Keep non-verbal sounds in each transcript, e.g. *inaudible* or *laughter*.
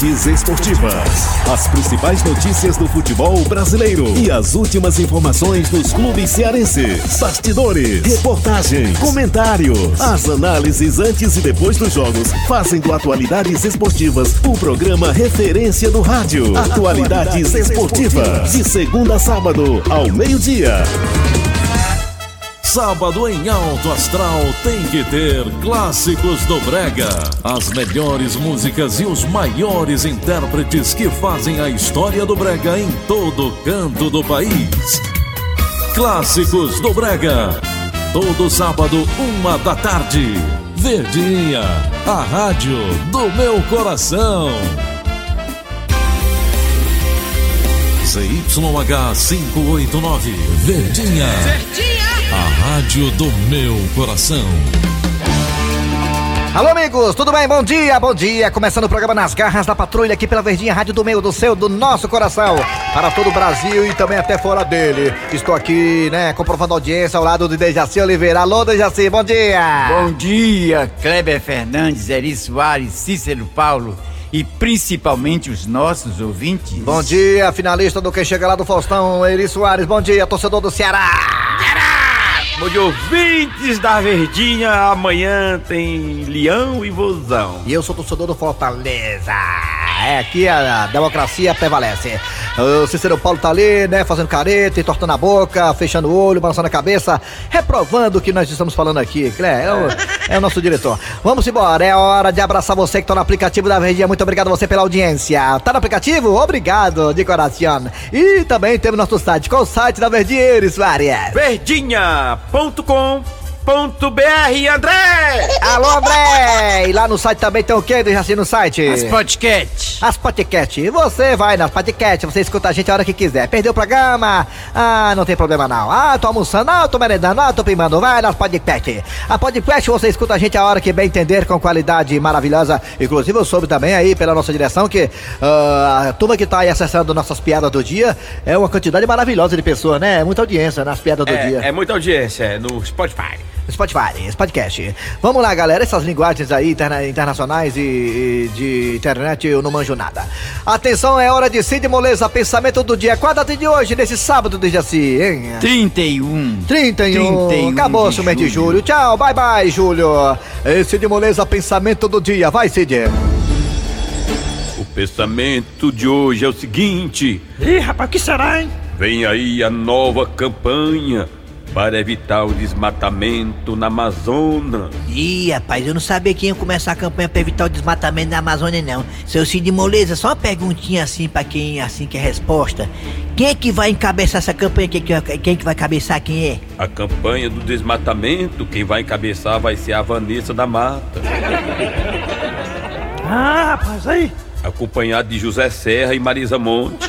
Esportivas. As principais notícias do futebol brasileiro e as últimas informações dos clubes cearenses. Bastidores, reportagens, comentários. As análises antes e depois dos jogos fazem do Atualidades Esportivas o programa referência do rádio. Atualidades Esportivas. De segunda a sábado, ao meio-dia. Sábado em Alto Astral tem que ter clássicos do Brega. As melhores músicas e os maiores intérpretes que fazem a história do Brega em todo canto do país. Clássicos do Brega. Todo sábado, uma da tarde. Verdinha, a rádio do meu coração. ZYH 589, Verdinha. Verdinha. A rádio do meu coração. Alô, amigos, tudo bem? Bom dia, bom dia. Começando o programa Nas Garras da Patrulha aqui pela Verdinha Rádio do Meu, do Seu, do nosso coração. Para todo o Brasil e também até fora dele. Estou aqui, né, comprovando audiência ao lado de Dejaci Oliveira. Alô, Dejaci, bom dia. Bom dia, Kleber Fernandes, Eri Soares, Cícero Paulo e principalmente os nossos ouvintes. Bom dia, finalista do Quem Chega Lá do Faustão, Eri Soares. Bom dia, torcedor do Ceará. Bom dia, ouvintes da Verdinha. Amanhã tem Leão e Vozão. E eu sou torcedor do Fortaleza. É, aqui a, democracia prevalece. O Cícero Paulo tá ali, né, fazendo careta, entortando a boca, fechando o olho, balançando a cabeça, reprovando o que nós estamos falando aqui. É, é, o, é o nosso diretor. Vamos embora, é hora de abraçar você que tá no aplicativo da Verdinha. Muito obrigado a você pela audiência. Tá no aplicativo? Obrigado, de coração. E também temos nosso site. Qual o site da Verdinha, Soares? Verdinha.com Br André! Alô, André! E lá no site também tem o quê, Jaci, no site? As podcast. As podcast. E você vai nas podcast, você escuta a gente a hora que quiser. Perdeu o programa? Ah, não tem problema não. Ah, tô almoçando, ah, tô merendando, ah, tô primando. Vai nas podcast. A podcast você escuta a gente a hora que bem entender, com qualidade maravilhosa. Inclusive eu soube também aí pela nossa direção que uh, a turma que tá aí acessando nossas piadas do dia é uma quantidade maravilhosa de pessoas, né? Muita audiência nas piadas do é, dia. É muita audiência é no Spotify. Spotify, podcast. Vamos lá, galera. Essas linguagens aí interna internacionais e, e, de internet eu não manjo nada. Atenção, é hora de Cid Moleza, pensamento do dia. Qual a data de hoje, nesse sábado de Jaci, hein? 31. 31. 31 Acabou o mês de julho. Tchau, bye bye, Júlio. Cid Moleza, pensamento do dia. Vai, Cid. O pensamento de hoje é o seguinte. Ih, rapaz, o que será, hein? Vem aí a nova campanha para evitar o desmatamento na Amazônia. Ih, rapaz, eu não sabia que ia começar a campanha para evitar o desmatamento na Amazônia, não. Seu Cid Moleza, só uma perguntinha assim para quem assim que é resposta. Quem é que vai encabeçar essa campanha? Quem, quem é que vai cabeçar? Quem é? A campanha do desmatamento, quem vai encabeçar vai ser a Vanessa da Mata. *laughs* Ah, rapaz, aí. Acompanhado de José Serra e Marisa Monte.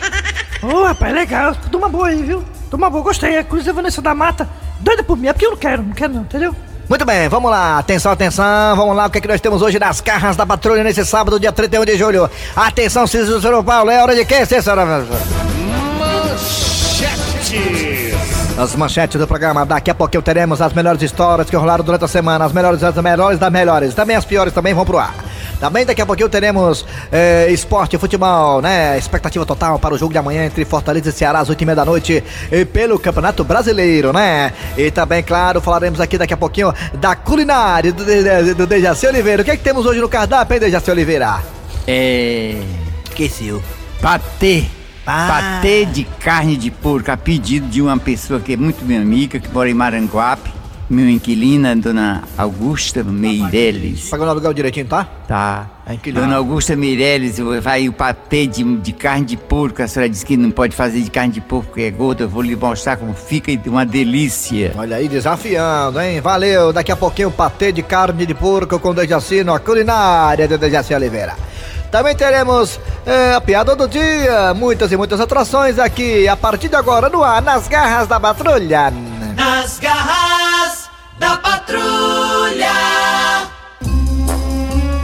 Ô, oh, rapaz, legal. Tudo uma boa aí, viu? Toma boa, gostei. Inclusive a Vanessa da Mata, doida por mim, é porque eu não quero, não quero não, entendeu? Muito bem, vamos lá, atenção, atenção, vamos lá, o que é que nós temos hoje nas carras da patrulha nesse sábado, dia 31 de julho. Atenção, Cícero São Paulo, é hora de quê, Cícero? Manchete! As manchetes do programa, daqui a pouquinho teremos as melhores histórias que rolaram durante a semana, as melhores as melhores das melhores, também as piores também vão pro ar. Também daqui a pouquinho teremos é, esporte, futebol, né? Expectativa total para o jogo de amanhã entre Fortaleza e Ceará às 8 e meia da noite e pelo Campeonato Brasileiro, né? E também, claro, falaremos aqui daqui a pouquinho da culinária do, do, do Dejaci Oliveira. O que é que temos hoje no cardápio, hein, Dejaci Oliveira? É. Esqueceu. Patê. Ah. Patê de carne de porco a pedido de uma pessoa que é muito minha amiga, que mora em Maranguape meu inquilina, dona Augusta Meireles. Pagando aluguel direitinho, tá? Tá. Dona Augusta Meireles, vai o patê de, de carne de porco. A senhora disse que não pode fazer de carne de porco porque é gorda. Eu vou lhe mostrar como fica e uma delícia. Olha aí, desafiando, hein? Valeu. Daqui a pouquinho o patê de carne de porco com Dejacino, a culinária de Dejaci Oliveira. Também teremos é, a piada do dia, muitas e muitas atrações aqui, a partir de agora no ar, nas garras da patrulha. Nas garras da patrulha.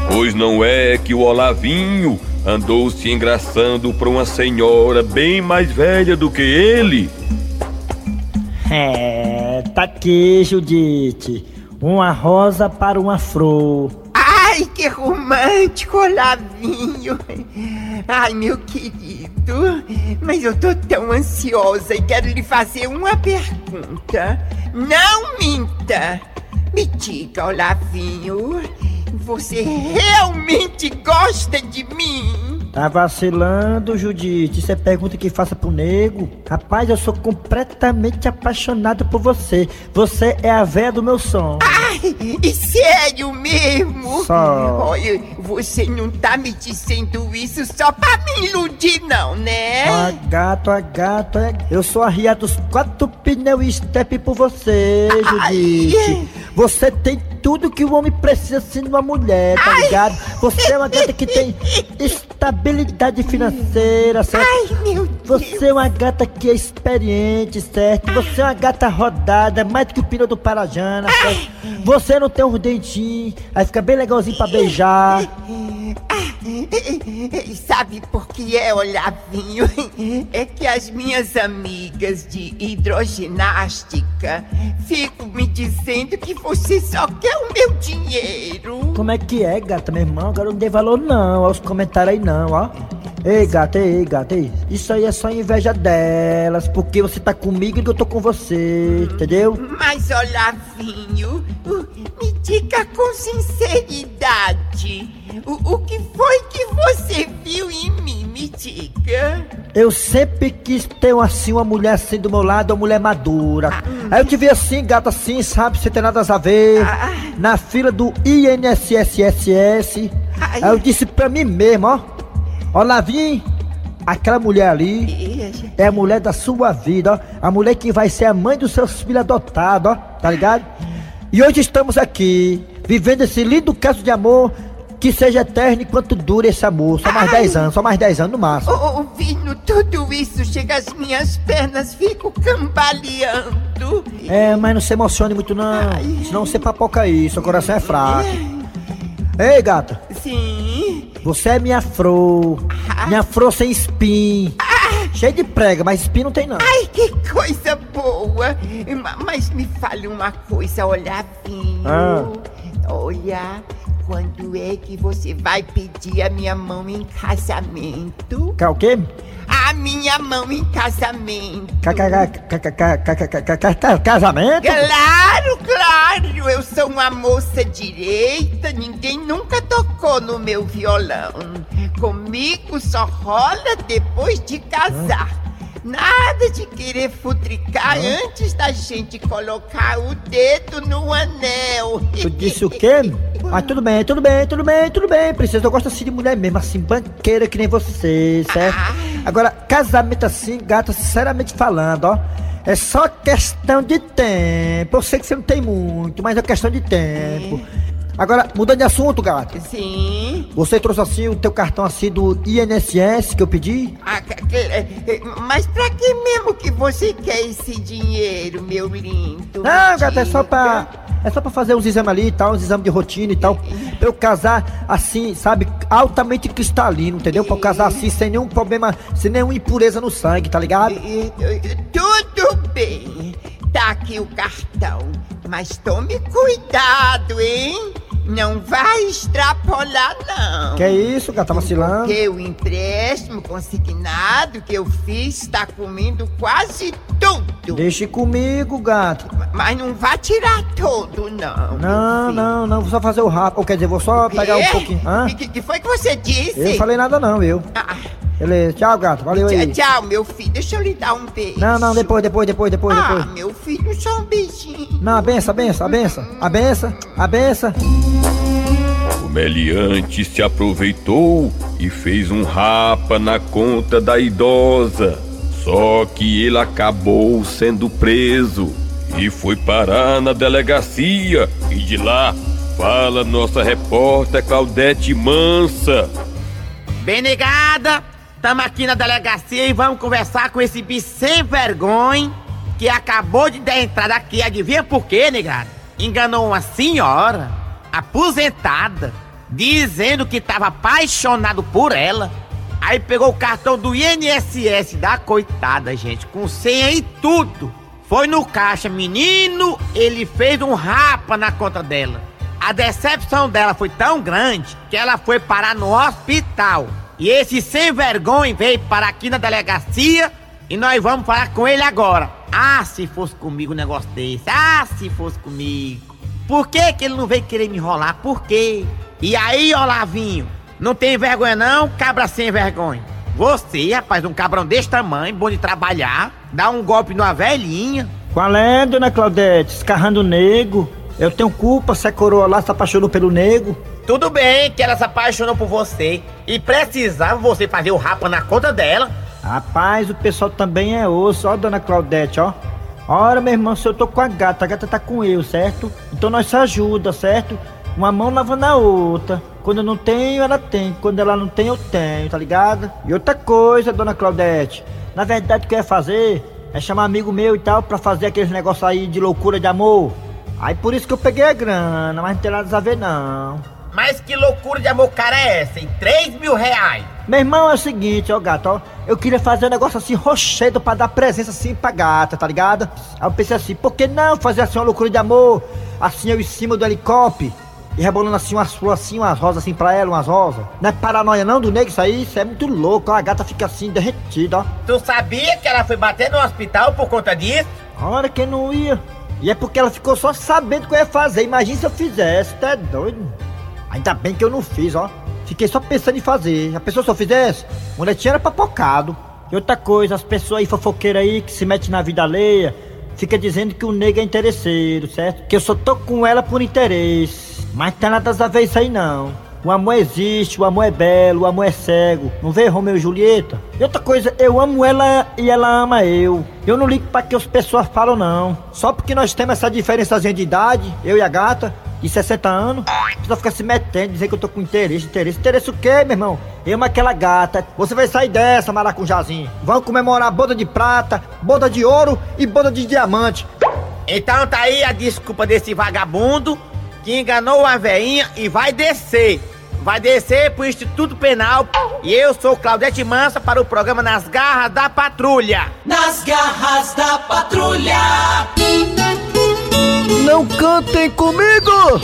Pois não é que o Olavinho andou se engraçando para uma senhora bem mais velha do que ele? É, tá aqui, Judite. Uma rosa para uma flor. Ai, que que romântico, Olavinho. Ai, meu querido, mas eu tô tão ansiosa e quero lhe fazer uma pergunta. Não minta. Me diga, Olavinho, você realmente gosta de mim? Tá vacilando, Judite. Isso é pergunta que faça pro nego. Rapaz, eu sou completamente apaixonado por você. Você é a véia do meu som. Ai, e sério mesmo? Só. Olha, você não tá me dizendo isso só pra me iludir, não, né? Ah, gato, ah, gato, é. Eu sou a ria dos quatro pneus e step por você, Judite. Ai. Você tem tudo que o homem precisa sendo uma mulher, tá ligado? Você é uma gata que tem *laughs* estabilidade financeira, certo? Ai, meu Deus. Você é uma gata que é experiente, certo? Você é uma gata rodada, mais do que o pneu do Parajana, certo? Você não tem uns dentinhos, aí fica bem legalzinho pra beijar. Sabe por que é, Olavinho? É que as minhas amigas de hidroginástica ficam me dizendo que você só quer o meu dinheiro. Como é que é, gata, meu irmão? Agora não dê valor não aos comentários aí não, ó. Ei, gata, ei, gata, ei. Isso aí é só inveja delas, porque você tá comigo e eu tô com você, entendeu? Mas, Olavinho, me diga com sinceridade. O, o que foi que você viu em mim? Me diga. Eu sempre quis ter uma, assim, uma mulher assim do meu lado, uma mulher madura. Aí eu te vi assim, gata, assim, sabe, sem ter nada a ver. Ah. Na fila do INSSSS. Ai. Aí eu disse pra mim mesmo, ó. Ó, Lavim, aquela mulher ali é a mulher da sua vida, ó. A mulher que vai ser a mãe dos seus filhos adotados, ó. Tá ligado? E hoje estamos aqui, vivendo esse lindo caso de amor. Que seja eterno enquanto dure esse amor. Só mais Ai. 10 anos, só mais 10 anos no máximo. Ouvindo tudo isso, chega às minhas pernas, fico cambaleando. É, mas não se emocione muito não. Ai. Senão você papoca aí, seu coração é fraco. Ei, gata, Sim. você é minha flor. Minha flor sem espinho. Cheio de prega, mas espinho não tem não. Ai, que coisa boa! Ma- Mas me fale uma coisa, Olavinho. Ah. Olha, quando é que você vai pedir a minha mão em casamento? Cá o quê? A minha mão em casamento. Ca, ca, ca, casamento? Claro, claro! Eu sou uma moça direita, ninguém nunca tocou no meu violão. Comigo só rola depois de casar. Hum. Nada de querer futricar antes da gente colocar o dedo no anel. Tu disse o quê? Mas *laughs* tudo bem, tudo bem, tudo bem, tudo bem, princesa. Eu gosto assim de mulher mesmo, assim, banqueira que nem você, certo? Agora, casamento assim, gata, sinceramente falando, ó. É só questão de tempo. Eu sei que você não tem muito, mas é questão de tempo. Agora, mudando de assunto, gata. Sim. Você trouxe assim o teu cartão assim do INSS que eu pedi? Ah, eh, eh, mas pra que mesmo que você quer esse dinheiro, meu lindo? Não, gata, é só pra. É só pra fazer uns exames ali e tal, uns exames de rotina e tal. Pra eu casar assim, sabe, altamente cristalino, entendeu? Pra eu casar assim, sem nenhum problema, sem nenhuma impureza no sangue, tá ligado? Tudo bem. Tá aqui o cartão. Mas tome cuidado, hein? Não vai extrapolar, não. Que é isso, gata, tá vacilando? Porque o empréstimo consignado que eu fiz está comendo quase tudo. Deixe comigo, gato. Mas não vai tirar todo, não. Não, não, não, vou só fazer o rápido. Ou quer dizer, vou só pegar um pouquinho. Hã? O que, que foi que você disse? Eu não falei nada não, eu. Ah, Beleza, tchau, gato, valeu aí. tchau, tchau, meu filho. Deixa eu lhe dar um beijo. Não, não, depois, depois, depois, depois, Ah, depois. meu filho, só um beijinho. Não, a benção, a benção, a benção, a benção, a benção. O meliante se aproveitou e fez um rapa na conta da idosa. Só que ele acabou sendo preso e foi parar na delegacia. E de lá fala nossa repórter Claudete Mansa. Bem negada, tamo aqui na delegacia e vamos conversar com esse bicho sem vergonha que acabou de dar entrada aqui. Adivinha por quê, negada? Enganou uma senhora aposentada, dizendo que tava apaixonado por ela. Aí pegou o cartão do INSS da coitada, gente, com senha e tudo. Foi no caixa, menino, ele fez um rapa na conta dela. A decepção dela foi tão grande que ela foi parar no hospital. E esse sem vergonha veio parar aqui na delegacia e nós vamos falar com ele agora. Ah, se fosse comigo um negócio desse. Ah, se fosse comigo. Por que, que ele não veio querer me enrolar? Por quê? E aí, Olavinho, não tem vergonha não, cabra sem vergonha? Você, rapaz, um cabrão desse tamanho, bom de trabalhar, dá um golpe numa velhinha. Qual é, dona Claudete? Escarrando o nego. Eu tenho culpa se a coroa lá se apaixonou pelo nego. Tudo bem que ela se apaixonou por você e precisava você fazer o rapa na conta dela. Rapaz, o pessoal também é osso, ó, dona Claudete, ó. Ora, meu irmão, se eu tô com a gata, a gata tá com eu, certo? Então nós se ajuda, certo? Uma mão lavando a outra. Quando eu não tenho, ela tem. Quando ela não tem, eu tenho, tá ligado? E outra coisa, dona Claudete. Na verdade, o que eu ia fazer é chamar amigo meu e tal pra fazer aqueles negócios aí de loucura de amor. Aí por isso que eu peguei a grana, mas não tem nada a ver não. Mas que loucura de amor cara é essa, em 3 mil reais? Meu irmão, é o seguinte, ó gato, ó. Eu queria fazer um negócio assim, rochedo, pra dar presença assim pra gata, tá ligado? Aí eu pensei assim, por que não fazer assim uma loucura de amor? Assim eu em cima do helicóptero. E rebolando assim umas flores assim, umas rosas assim pra ela, umas rosas. Não é paranoia não do nego isso aí? Isso é muito louco, ó. A gata fica assim, derretida, ó. Tu sabia que ela foi bater no hospital por conta disso? Ora, quem não ia? E é porque ela ficou só sabendo o que eu ia fazer. Imagina se eu fizesse, tá doido? Ainda bem que eu não fiz, ó. Fiquei só pensando em fazer. A pessoa eu fizesse, mulher tinha era papocado. E outra coisa, as pessoas aí fofoqueiras aí que se metem na vida alheia, fica dizendo que o nego é interesseiro, certo? Que eu só tô com ela por interesse. Mas tem nada a ver isso aí não. O amor existe, o amor é belo, o amor é cego. Não vê Romeu e Julieta? E outra coisa, eu amo ela e ela ama eu. Eu não ligo pra que as pessoas falam não. Só porque nós temos essa diferençazinha de idade, eu e a gata, de 60 anos, precisa ficar se metendo, dizer que eu tô com interesse, interesse. Interesse o quê, meu irmão? Eu aquela gata. Você vai sair dessa, maracujazinho. Vamos comemorar boda de prata, boda de ouro e boda de diamante. Então tá aí a desculpa desse vagabundo que enganou a veinha e vai descer. Vai descer pro Instituto Penal. E eu sou Claudete Mansa para o programa Nas Garras da Patrulha. Nas garras da patrulha. Não cantem comigo!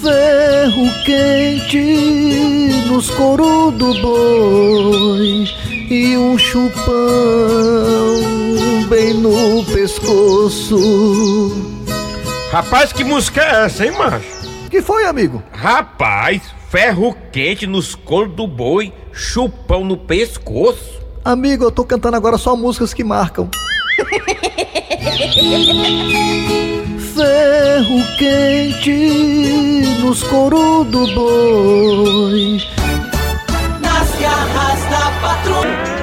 Ferro quente nos coros do boi e um chupão bem no pescoço. Rapaz, que música é essa, hein, macho? Que foi, amigo? Rapaz, ferro quente nos coros do boi, chupão no pescoço. Amigo, eu tô cantando agora só músicas que marcam. *laughs* Ferro quente nos coros do boi. Nas garras da patrulha.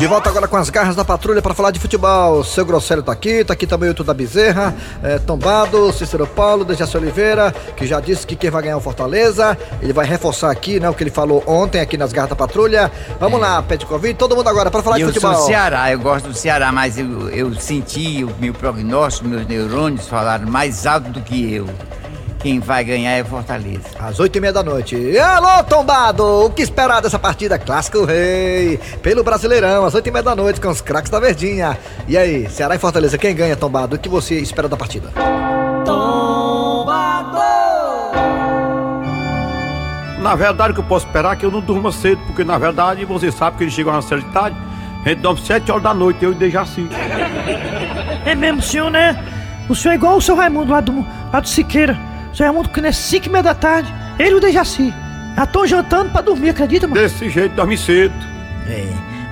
De volta agora com as garras da patrulha para falar de futebol. Seu Grosselho tá aqui, tá aqui também o Tudo da Bezerra, é, Tombado, Cícero Paulo, Dejaci Oliveira, que já disse que quem vai ganhar é o Fortaleza. Ele vai reforçar aqui, né, o que ele falou ontem aqui nas garras da patrulha. Vamos lá, Petkovic, todo mundo agora para falar de eu futebol. sou Ceará, eu gosto do Ceará, mas eu, eu senti o meu prognóstico, meus neurônios falaram mais alto do que eu. Quem vai ganhar é Fortaleza. Às oito e meia da noite. Alô, Tombado! O que esperar dessa partida? Clássico Rei! Pelo Brasileirão, às oito e meia da noite, com os craques da Verdinha. E aí, Ceará e Fortaleza, quem ganha, Tombado? O que você espera da partida? Na verdade, o que eu posso esperar é que eu não durma cedo, porque na verdade você sabe que ele chega uma certa idade, a gente dorme sete horas da noite, eu e Dejaci. É mesmo, senhor, né? O senhor é igual o seu Raimundo lá do, lá do Siqueira. O seu Raimundo que é 5 e meia da tarde. Ele e o Dejaci. Já estão jantando pra dormir, acredita, mano? Desse jeito, dorme cedo. É,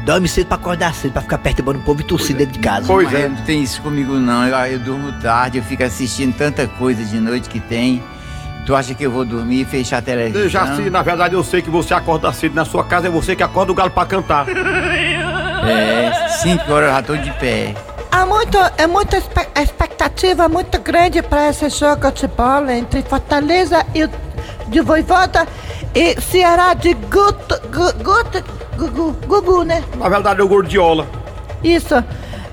dorme cedo pra acordar cedo, pra ficar perturbando o povo e tossir dentro de casa. Pois Mas é. Não tem isso comigo não, eu, eu durmo tarde, eu fico assistindo tanta coisa de noite que tem. Tu acha que eu vou dormir e fechar a televisão? Dejaci, na verdade eu sei que você acorda cedo na sua casa, é você que acorda o galo pra cantar. É, 5 horas eu já tô de pé. Há muito, é muita expectativa muito grande para esse jogo de bola entre Fortaleza e de Voivoda e Ceará de Guto, Gu- Guto, Gugu, Gugu, né? Na verdade é o Gordiola. Isso.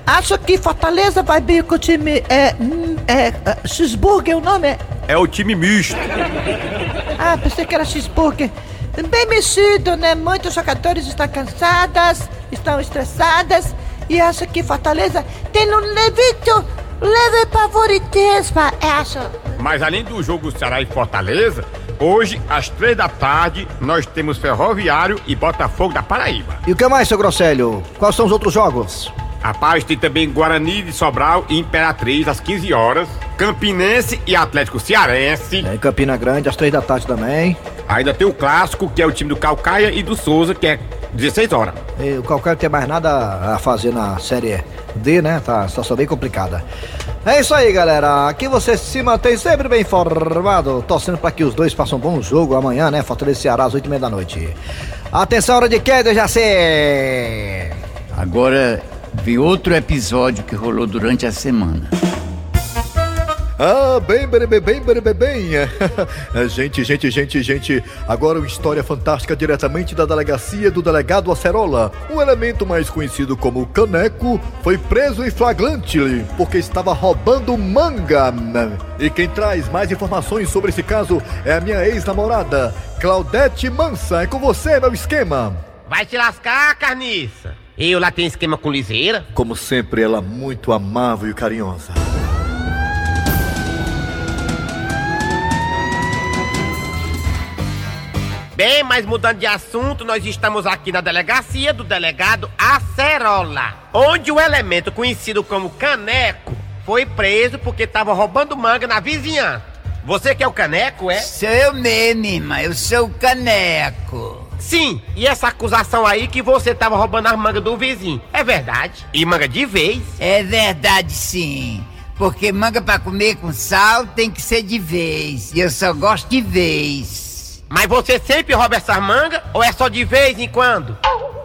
Acho que Fortaleza vai bem com o time é, hum, é, é Cheeseburger, o nome é? É o time misto. Ah, pensei que era cheeseburger. Bem mexido, né? Muitos jogadores estão cansadas, estão estressadas e acho que Fortaleza tem um levito leve favoritismo, acho. Mas além do jogo Ceará e Fortaleza, hoje, às três da tarde, nós temos Ferroviário e Botafogo da Paraíba. E o que mais, seu Grosselho? Quais são os outros jogos? Rapaz, tem também Guarani de Sobral e Imperatriz às 15 horas, Campinense e Atlético Cearense. Em Campina Grande, às três da tarde também. Ainda tem o clássico, que é o time do Calcaia e do Souza, que é 16 horas. E o Calcaia não tem mais nada a fazer na Série D, né? Tá a situação bem complicada. É isso aí, galera. Aqui você se mantém sempre bem informado, torcendo para que os dois façam um bom jogo amanhã, né? Fortaleza Ceará às 8 h da noite. Atenção, hora de queda, já sei. Agora vem outro episódio que rolou durante a semana. Ah, bem, bem, bem, bem, bem, bem, *laughs* gente, gente, gente, gente. Agora uma história fantástica diretamente da delegacia do delegado Acerola. Um elemento mais conhecido como Caneco foi preso em flagrante porque estava roubando manga. E quem traz mais informações sobre esse caso é a minha ex-namorada, Claudete Mansa. É com você, meu esquema. Vai te lascar, carniça. Eu lá tenho esquema com liseira. Como sempre, ela muito amável e carinhosa. Bem, mas mudando de assunto, nós estamos aqui na delegacia do delegado Acerola, onde o elemento conhecido como Caneco foi preso porque estava roubando manga na vizinhança. Você que é o Caneco, é? Sou eu mesmo, irmã. Eu sou o Caneco. Sim, e essa acusação aí que você estava roubando as mangas do vizinho, é verdade? E manga de vez? É verdade, sim. Porque manga pra comer com sal tem que ser de vez. E eu só gosto de vez. Mas você sempre rouba essas mangas ou é só de vez em quando?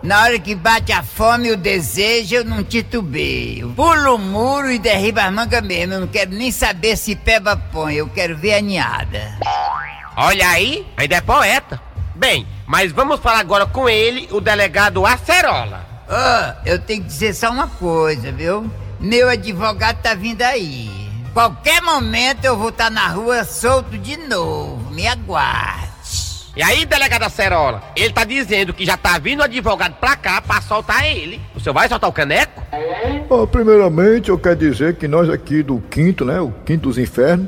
Na hora que bate a fome e o desejo, eu não titubeio. Pulo o muro e derribo as mangas mesmo. Eu não quero nem saber se peba põe, eu quero ver a ninhada. Olha aí, ainda é poeta. Bem, mas vamos falar agora com ele, o delegado Acerola. Oh, eu tenho que dizer só uma coisa, viu? Meu advogado tá vindo aí. Qualquer momento eu vou estar tá na rua solto de novo. Me aguarde. E aí, delegada Cerola, ele tá dizendo que já tá vindo advogado pra cá pra soltar ele. O senhor vai soltar o caneco? Primeiramente, eu quero dizer que nós aqui do quinto, né? O quinto dos infernos,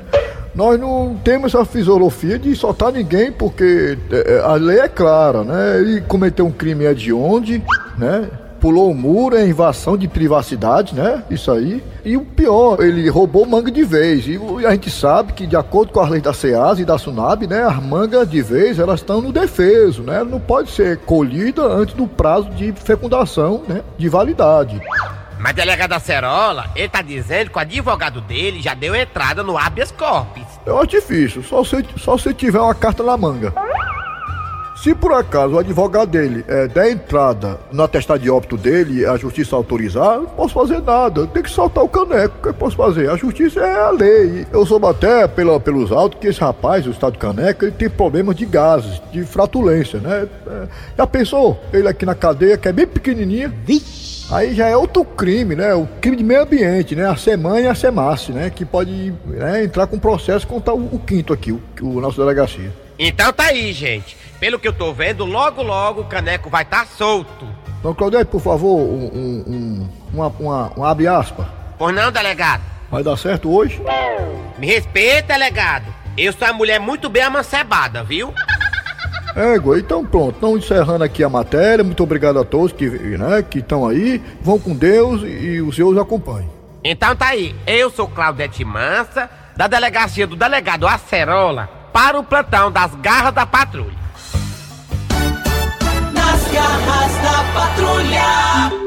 nós não temos essa filosofia de soltar ninguém, porque é, a lei é clara, né? Ele cometeu um crime é de onde, né? Pulou o muro, é invasão de privacidade, né? Isso aí. E o pior, ele roubou manga de vez. E a gente sabe que, de acordo com as leis da SEAS e da SUNAB, né? As mangas de vez, elas estão no defeso, né? Não pode ser colhida antes do prazo de fecundação, né? De validade. Mas delegado Acerola, ele tá dizendo que o advogado dele já deu entrada no habeas corpus. Eu acho difícil, só se, só se tiver uma carta na manga. Se por acaso o advogado dele é, der entrada no atestado de óbito dele a justiça autorizar, não posso fazer nada. Tem que soltar o caneco. O que eu posso fazer? A justiça é a lei. Eu soube até pela, pelos autos que esse rapaz, o estado caneco, ele tem problemas de gases, de fratulência, né? É, já pensou? Ele aqui na cadeia, que é bem pequenininha. Vixe. Aí já é outro crime, né? O crime de meio ambiente, né? A semana e a semace, né? Que pode né, entrar com processo contra o, o quinto aqui, o, o nosso delegacia. Então tá aí, gente. Pelo que eu tô vendo, logo logo o caneco vai estar tá solto. Então, Claudete, por favor, um, um, um, uma, uma, um abre aspas. Pois não, delegado? Vai dar certo hoje? Me respeita, delegado. Eu sou uma mulher muito bem amancebada, viu? É, então pronto, estão encerrando aqui a matéria. Muito obrigado a todos que né, que estão aí. Vão com Deus e, e os seus acompanhem. Então tá aí, eu sou Claudete Mansa, da delegacia do delegado Acerola, para o plantão das garras da patrulha garras da patrulha.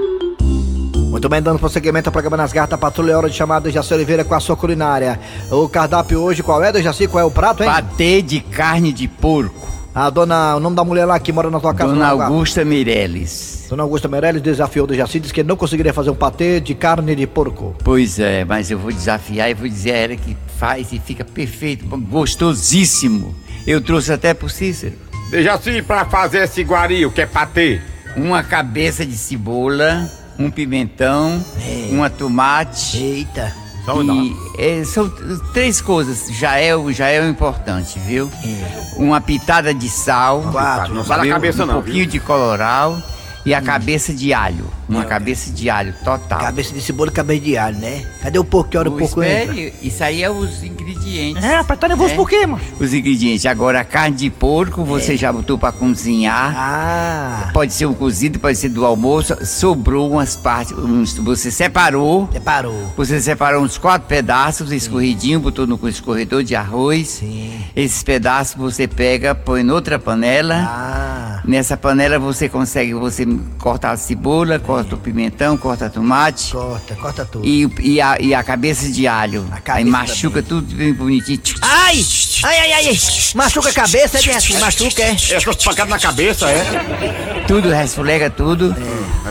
Muito bem, dando prosseguimento ao programa Nas Garras da Patrulha, é hora de chamar do Jaci Oliveira com a sua culinária. O cardápio hoje, qual é, do Jaci? Qual é o prato, hein? Patê de carne de porco. A dona, o nome da mulher lá que mora na tua casa. Dona Augusta Meirelles. Dona Augusta Meirelles desafiou o Jaci, disse que ele não conseguiria fazer um patê de carne de porco. Pois é, mas eu vou desafiar e vou dizer a ela que faz e fica perfeito, gostosíssimo. Eu trouxe até pro Cícero. Deixa assim pra fazer esse guario, que é patê. Uma cabeça de cebola, um pimentão, é. uma tomate. Eita. E, é, são três coisas, já é, já é o importante, viu? É. Uma pitada de sal. Quatro, não cabeça um não. Um pouquinho viu? de coloral e a cabeça de alho. Uma cabeça de alho total. Cabeça de cebola e cabeça de alho, né? Cadê o porco? Que hora o Ô, porco entra? espere, isso aí é os ingredientes. É, rapaz, tá nervoso É. por quê, mano? Os ingredientes. Agora, a carne de porco, você já botou pra cozinhar. Ah, Pode ser um cozido, pode ser do almoço. Sobrou umas partes. uns- você separou. separou. Você separou uns quatro pedaços escorridinho, botou no escorredor de arroz. Sim. Esses pedaços você pega, põe noutra panela. Ah, Nessa panela você consegue você cortar a cebola, corta o pimentão, corta tomate. corta, corta tudo. E, e, a, e a cabeça de alho. A Aí cabeça machuca tudo bem bonitinho. Ai! Ai, ai, ai, ai! Machuca a cabeça, é assim, machuca, é. Essas pancadas na cabeça, é? Tudo, resfolega tudo.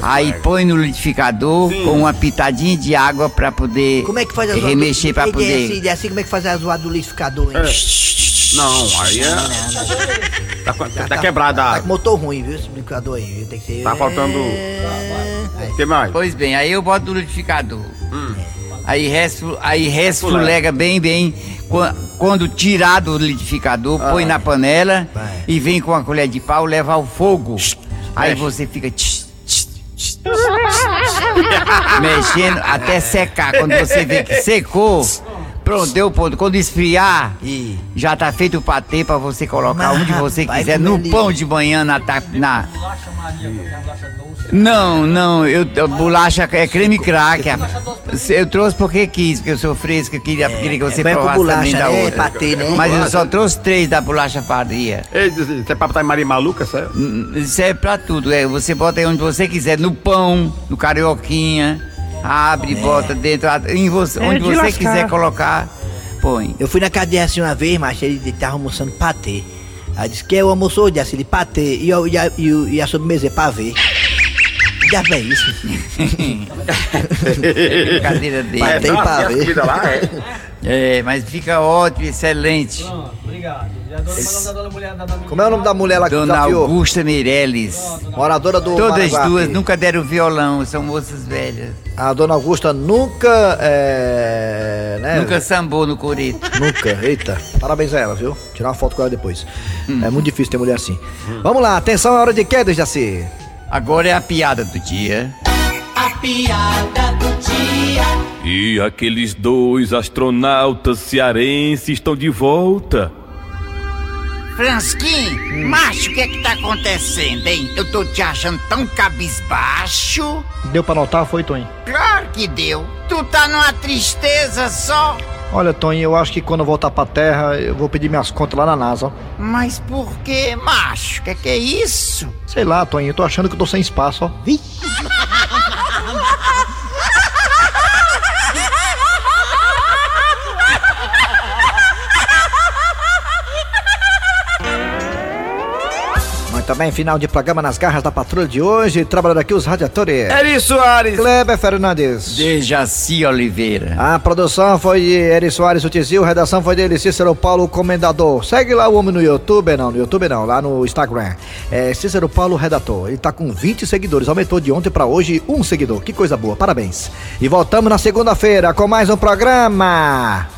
Aí põe no liquidificador com uma pitadinha de água pra poder Como é que faz a zoada? remexer pra Ei, poder. Assim, assim, como é que faz a zoada do liquidificador, hein? Não, aí é. Tá, tá, tá quebrada a Tá com motor ruim, viu, esse liquidificador aí. viu? Tem que ser... Tá faltando. O que mais? Pois bem, aí eu boto no liquidificador. Hum. Aí, resfu, aí resfulega bem, bem. Qua- Quando tirar do liquidificador, Ah. põe na panela Vai. e vem com a colher de pau, leva ao fogo. Aí você fica tch, tch, tch, *laughs* mexendo até secar. Quando você vê que secou, pronto, deu ponto. Quando esfriar, Ih. já tá feito o patê pra você colocar Mas, onde você rapaz, quiser, no pão de manhã, na, ta- na, não, não, eu, eu- bolacha é creme cracker. Eu trouxe porque quis, porque eu sou fresco, eu queria, queria que você é provasse bolacha, também da né? outra. Patê, né? Mas eu só trouxe três da bolacha faria. Ei, Você é pra botar em Maria Maluca, sério? Isso é pra tudo, é, você bota aí onde você quiser, no pão, no carioquinha, abre, É. bota dentro, em você, onde de você lascar. quiser colocar, põe. Eu fui na cadeia assim uma vez, mas ele, ele tava almoçando patê. Aí disse que é o almoço hoje, assim, ele patê e, a- e, a- e, e a sobremesa é pavê. Já vem isso. *laughs* Brincadeira dele. *laughs* Mas é? Mas fica ótimo, excelente. Como é o nome da mulher lá que Dona desafiou? Augusta Meirelles. Moradora do Todas Maranguape. duas nunca deram violão, são moças velhas. A dona Augusta nunca. É, né? Nunca sambou no coreto. Nunca. Eita. Parabéns a ela, viu? Tirar uma foto com ela depois. É muito difícil ter mulher assim. Vamos lá, atenção, é hora de queda, Jaci. Agora é a piada do dia. A piada do dia. E aqueles dois astronautas cearenses estão de volta. Fransquinho, macho, o que é que tá acontecendo, hein? Eu tô te achando tão cabisbaixo. Deu pra notar, foi, Toninho? Claro que deu. Tu tá numa tristeza só. Olha, Toninho, eu acho que quando eu voltar pra terra, eu vou pedir minhas contas lá na NASA, ó. Mas por que, macho? O que é que é isso? Sei lá, Toninho, eu tô achando que eu tô sem espaço, ó. Muito bem, final de programa nas garras da patrulha de hoje. Trabalhando aqui os radiadores. Eri Soares! Kleber Fernandes. Dejaci Oliveira. A produção foi de Eri Soares o Tizil, redação foi dele, Cícero Paulo Comendador. Segue lá o homem no YouTube, não, no YouTube não, lá no Instagram. É Cícero Paulo Redator. Ele tá com 20 seguidores, aumentou de ontem pra hoje um seguidor. Que coisa boa, parabéns. E voltamos na segunda-feira com mais um programa.